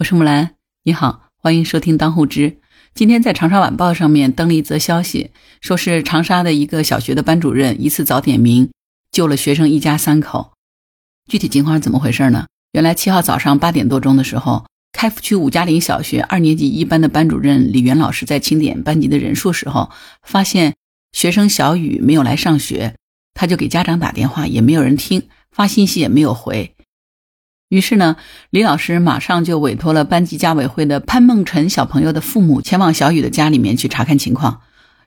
我是木兰，你好，欢迎收听当户知。今天在长沙晚报上面登了一则消息，说是长沙的一个小学的班主任一次早点名救了学生一家三口。具体情况是怎么回事呢？原来七号早上八点多钟的时候，开福区五家岭小学二年级一班的班主任李元老师在清点班级的人数时候，发现学生小雨没有来上学，他就给家长打电话，也没有人听，发信息也没有回。于是呢，李老师马上就委托了班级家委会的潘梦辰小朋友的父母前往小雨的家里面去查看情况。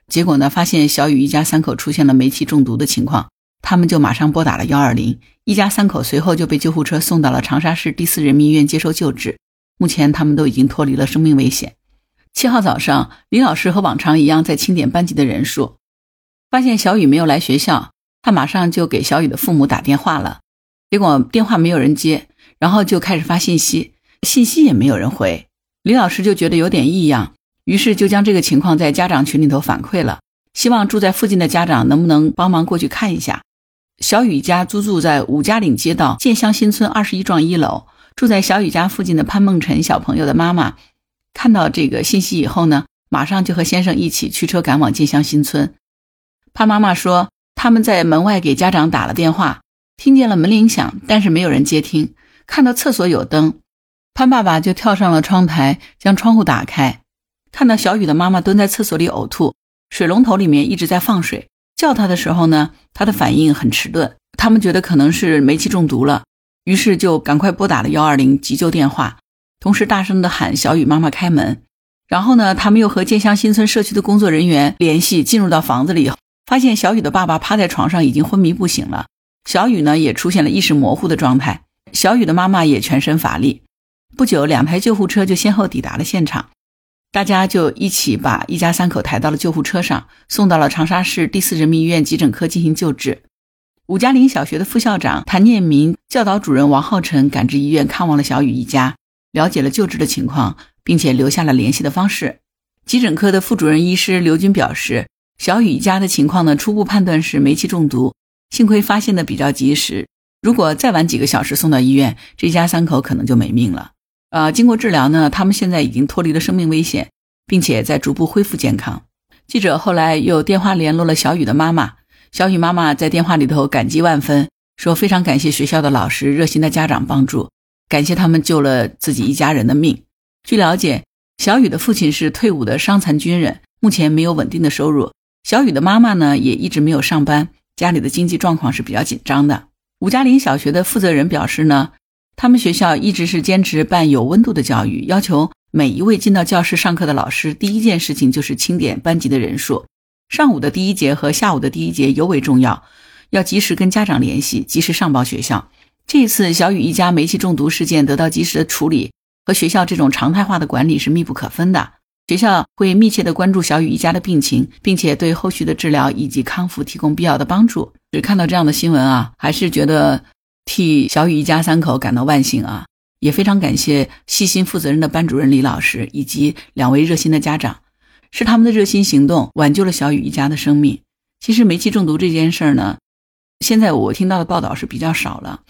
结果呢，发现小雨一家三口出现了煤气中毒的情况，他们就马上拨打了幺二零，一家三口随后就被救护车送到了长沙市第四人民医院接受救治。目前他们都已经脱离了生命危险。七号早上，李老师和往常一样在清点班级的人数，发现小雨没有来学校，他马上就给小雨的父母打电话了，结果电话没有人接。然后就开始发信息，信息也没有人回，李老师就觉得有点异样，于是就将这个情况在家长群里头反馈了，希望住在附近的家长能不能帮忙过去看一下。小雨家租住在五家岭街道建乡新村二十一幢一楼，住在小雨家附近的潘梦辰小朋友的妈妈，看到这个信息以后呢，马上就和先生一起驱车赶往建乡新村。潘妈妈说，他们在门外给家长打了电话，听见了门铃响，但是没有人接听。看到厕所有灯，潘爸爸就跳上了窗台，将窗户打开，看到小雨的妈妈蹲在厕所里呕吐，水龙头里面一直在放水。叫他的时候呢，他的反应很迟钝。他们觉得可能是煤气中毒了，于是就赶快拨打了幺二零急救电话，同时大声的喊小雨妈妈开门。然后呢，他们又和建乡新村社区的工作人员联系，进入到房子里，发现小雨的爸爸趴在床上已经昏迷不醒了，小雨呢也出现了意识模糊的状态。小雨的妈妈也全身乏力。不久，两台救护车就先后抵达了现场，大家就一起把一家三口抬到了救护车上，送到了长沙市第四人民医院急诊科进行救治。五家岭小学的副校长谭念民、教导主任王浩辰赶至医院看望了小雨一家，了解了救治的情况，并且留下了联系的方式。急诊科的副主任医师刘军表示，小雨一家的情况呢，初步判断是煤气中毒，幸亏发现的比较及时。如果再晚几个小时送到医院，这一家三口可能就没命了。呃，经过治疗呢，他们现在已经脱离了生命危险，并且在逐步恢复健康。记者后来又电话联络了小雨的妈妈，小雨妈妈在电话里头感激万分，说非常感谢学校的老师、热心的家长帮助，感谢他们救了自己一家人的命。据了解，小雨的父亲是退伍的伤残军人，目前没有稳定的收入。小雨的妈妈呢，也一直没有上班，家里的经济状况是比较紧张的。五家岭小学的负责人表示呢，他们学校一直是坚持办有温度的教育，要求每一位进到教室上课的老师，第一件事情就是清点班级的人数。上午的第一节和下午的第一节尤为重要，要及时跟家长联系，及时上报学校。这次小雨一家煤气中毒事件得到及时的处理，和学校这种常态化的管理是密不可分的。学校会密切的关注小雨一家的病情，并且对后续的治疗以及康复提供必要的帮助。只看到这样的新闻啊，还是觉得替小雨一家三口感到万幸啊！也非常感谢细心负责任的班主任李老师以及两位热心的家长，是他们的热心行动挽救了小雨一家的生命。其实煤气中毒这件事儿呢，现在我听到的报道是比较少了。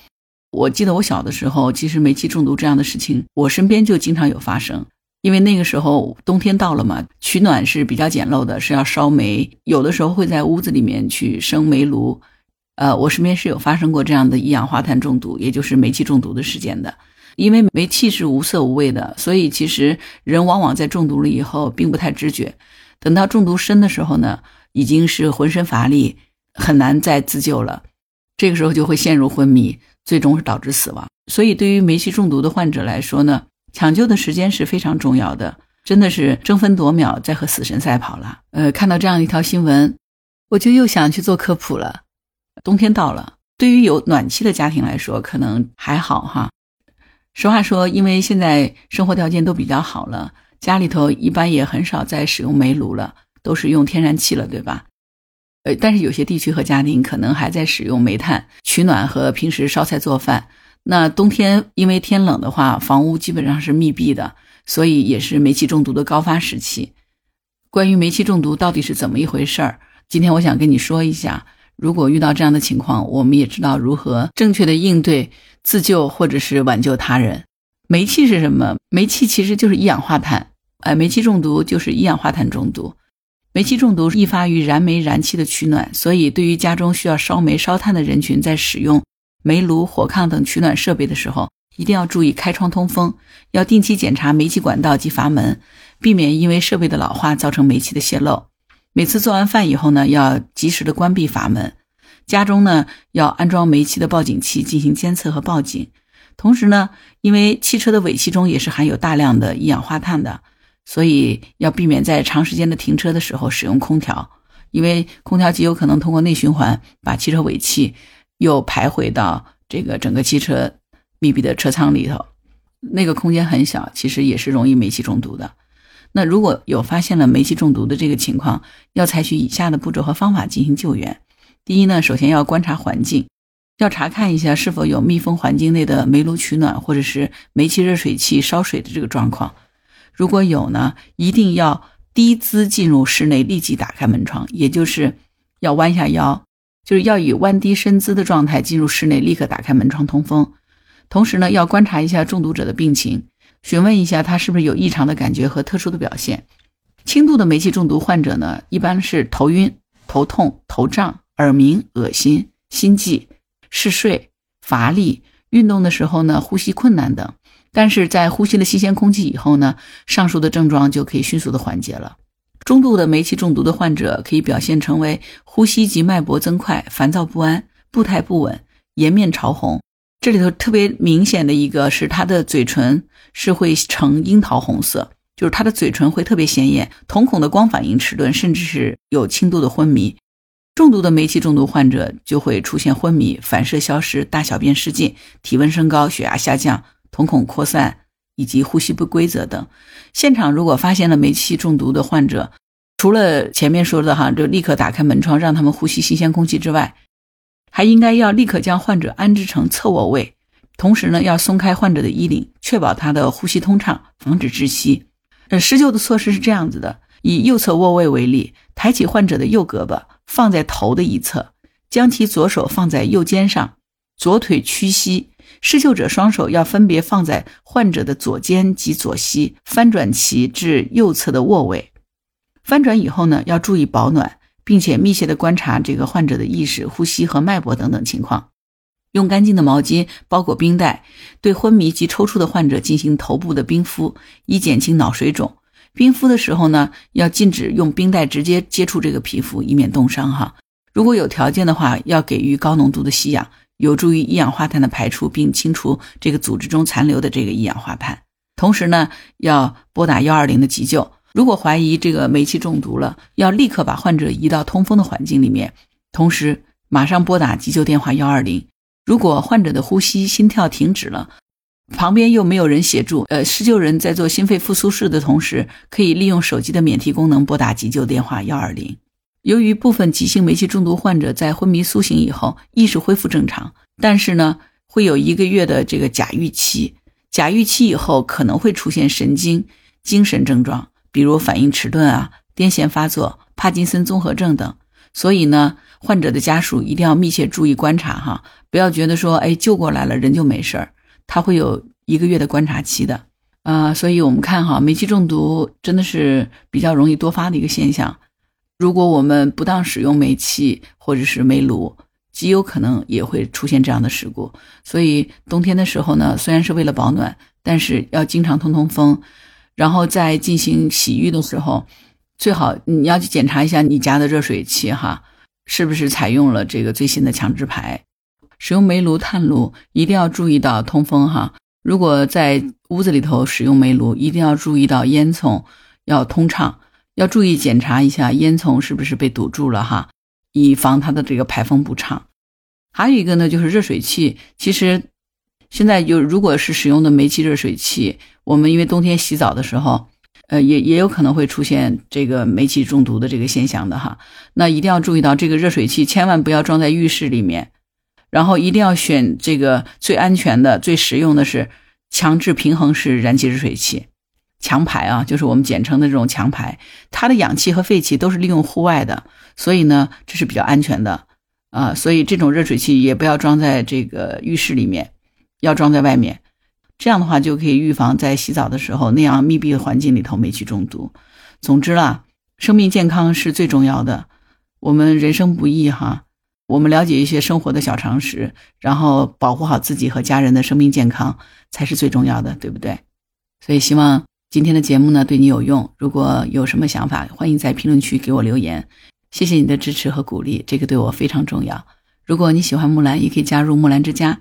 我记得我小的时候，其实煤气中毒这样的事情，我身边就经常有发生。因为那个时候冬天到了嘛，取暖是比较简陋的，是要烧煤，有的时候会在屋子里面去生煤炉。呃，我身边是有发生过这样的一氧化碳中毒，也就是煤气中毒的事件的。因为煤气是无色无味的，所以其实人往往在中毒了以后并不太知觉，等到中毒深的时候呢，已经是浑身乏力，很难再自救了。这个时候就会陷入昏迷，最终导致死亡。所以对于煤气中毒的患者来说呢，抢救的时间是非常重要的，真的是争分夺秒在和死神赛跑了。呃，看到这样一条新闻，我就又想去做科普了。冬天到了，对于有暖气的家庭来说，可能还好哈。实话说，因为现在生活条件都比较好了，家里头一般也很少再使用煤炉了，都是用天然气了，对吧？呃，但是有些地区和家庭可能还在使用煤炭取暖和平时烧菜做饭。那冬天因为天冷的话，房屋基本上是密闭的，所以也是煤气中毒的高发时期。关于煤气中毒到底是怎么一回事儿，今天我想跟你说一下。如果遇到这样的情况，我们也知道如何正确的应对、自救或者是挽救他人。煤气是什么？煤气其实就是一氧化碳，哎，煤气中毒就是一氧化碳中毒。煤气中毒易发于燃煤燃气的取暖，所以对于家中需要烧煤烧炭的人群，在使用煤炉、火炕等取暖设备的时候，一定要注意开窗通风，要定期检查煤气管道及阀门，避免因为设备的老化造成煤气的泄漏。每次做完饭以后呢，要及时的关闭阀门。家中呢要安装煤气的报警器进行监测和报警。同时呢，因为汽车的尾气中也是含有大量的一氧化碳的。所以要避免在长时间的停车的时候使用空调，因为空调极有可能通过内循环把汽车尾气又排回到这个整个汽车密闭的车舱里头，那个空间很小，其实也是容易煤气中毒的。那如果有发现了煤气中毒的这个情况，要采取以下的步骤和方法进行救援。第一呢，首先要观察环境，要查看一下是否有密封环境内的煤炉取暖或者是煤气热水器烧水的这个状况。如果有呢，一定要低姿进入室内，立即打开门窗，也就是要弯下腰，就是要以弯低身姿的状态进入室内，立刻打开门窗通风。同时呢，要观察一下中毒者的病情，询问一下他是不是有异常的感觉和特殊的表现。轻度的煤气中毒患者呢，一般是头晕、头痛、头胀、耳鸣、恶心、心悸、嗜睡、乏力，运动的时候呢，呼吸困难等。但是在呼吸了新鲜空气以后呢，上述的症状就可以迅速的缓解了。中度的煤气中毒的患者可以表现成为呼吸及脉搏增快、烦躁不安、步态不稳、颜面潮红。这里头特别明显的一个是他的嘴唇是会呈樱桃红色，就是他的嘴唇会特别显眼，瞳孔的光反应迟钝，甚至是有轻度的昏迷。重度的煤气中毒患者就会出现昏迷、反射消失、大小便失禁、体温升高、血压下降。瞳孔扩散以及呼吸不规则等，现场如果发现了煤气中毒的患者，除了前面说的哈，就立刻打开门窗让他们呼吸新鲜空气之外，还应该要立刻将患者安置成侧卧位，同时呢要松开患者的衣领，确保他的呼吸通畅，防止窒息。呃，施救的措施是这样子的：以右侧卧位为例，抬起患者的右胳膊放在头的一侧，将其左手放在右肩上，左腿屈膝。施救者双手要分别放在患者的左肩及左膝，翻转其至右侧的卧位。翻转以后呢，要注意保暖，并且密切的观察这个患者的意识、呼吸和脉搏等等情况。用干净的毛巾包裹冰袋，对昏迷及抽搐的患者进行头部的冰敷，以减轻脑水肿。冰敷的时候呢，要禁止用冰袋直接接触这个皮肤，以免冻伤哈。如果有条件的话，要给予高浓度的吸氧。有助于一氧化碳的排出，并清除这个组织中残留的这个一氧化碳。同时呢，要拨打幺二零的急救。如果怀疑这个煤气中毒了，要立刻把患者移到通风的环境里面，同时马上拨打急救电话幺二零。如果患者的呼吸、心跳停止了，旁边又没有人协助，呃，施救人在做心肺复苏式的同时，可以利用手机的免提功能拨打急救电话幺二零。由于部分急性煤气中毒患者在昏迷苏醒以后意识恢复正常，但是呢，会有一个月的这个假预期。假预期以后可能会出现神经、精神症状，比如反应迟钝啊、癫痫发作、帕金森综合症等。所以呢，患者的家属一定要密切注意观察哈，不要觉得说，哎，救过来了人就没事儿，他会有一个月的观察期的。啊，所以我们看哈，煤气中毒真的是比较容易多发的一个现象。如果我们不当使用煤气或者是煤炉，极有可能也会出现这样的事故。所以冬天的时候呢，虽然是为了保暖，但是要经常通通风。然后在进行洗浴的时候，最好你要去检查一下你家的热水器哈，是不是采用了这个最新的强制排。使用煤炉、炭炉一定要注意到通风哈。如果在屋子里头使用煤炉，一定要注意到烟囱要通畅。要注意检查一下烟囱是不是被堵住了哈，以防它的这个排风不畅。还有一个呢，就是热水器。其实现在有，如果是使用的煤气热水器，我们因为冬天洗澡的时候，呃，也也有可能会出现这个煤气中毒的这个现象的哈。那一定要注意到，这个热水器千万不要装在浴室里面，然后一定要选这个最安全的、最实用的是强制平衡式燃气热水器。强排啊，就是我们简称的这种强排，它的氧气和废气都是利用户外的，所以呢，这是比较安全的啊。所以这种热水器也不要装在这个浴室里面，要装在外面。这样的话就可以预防在洗澡的时候那样密闭的环境里头煤气中毒。总之啦，生命健康是最重要的。我们人生不易哈，我们了解一些生活的小常识，然后保护好自己和家人的生命健康才是最重要的，对不对？所以希望今天的节目呢对你有用。如果有什么想法，欢迎在评论区给我留言。谢谢你的支持和鼓励，这个对我非常重要。如果你喜欢木兰，也可以加入木兰之家，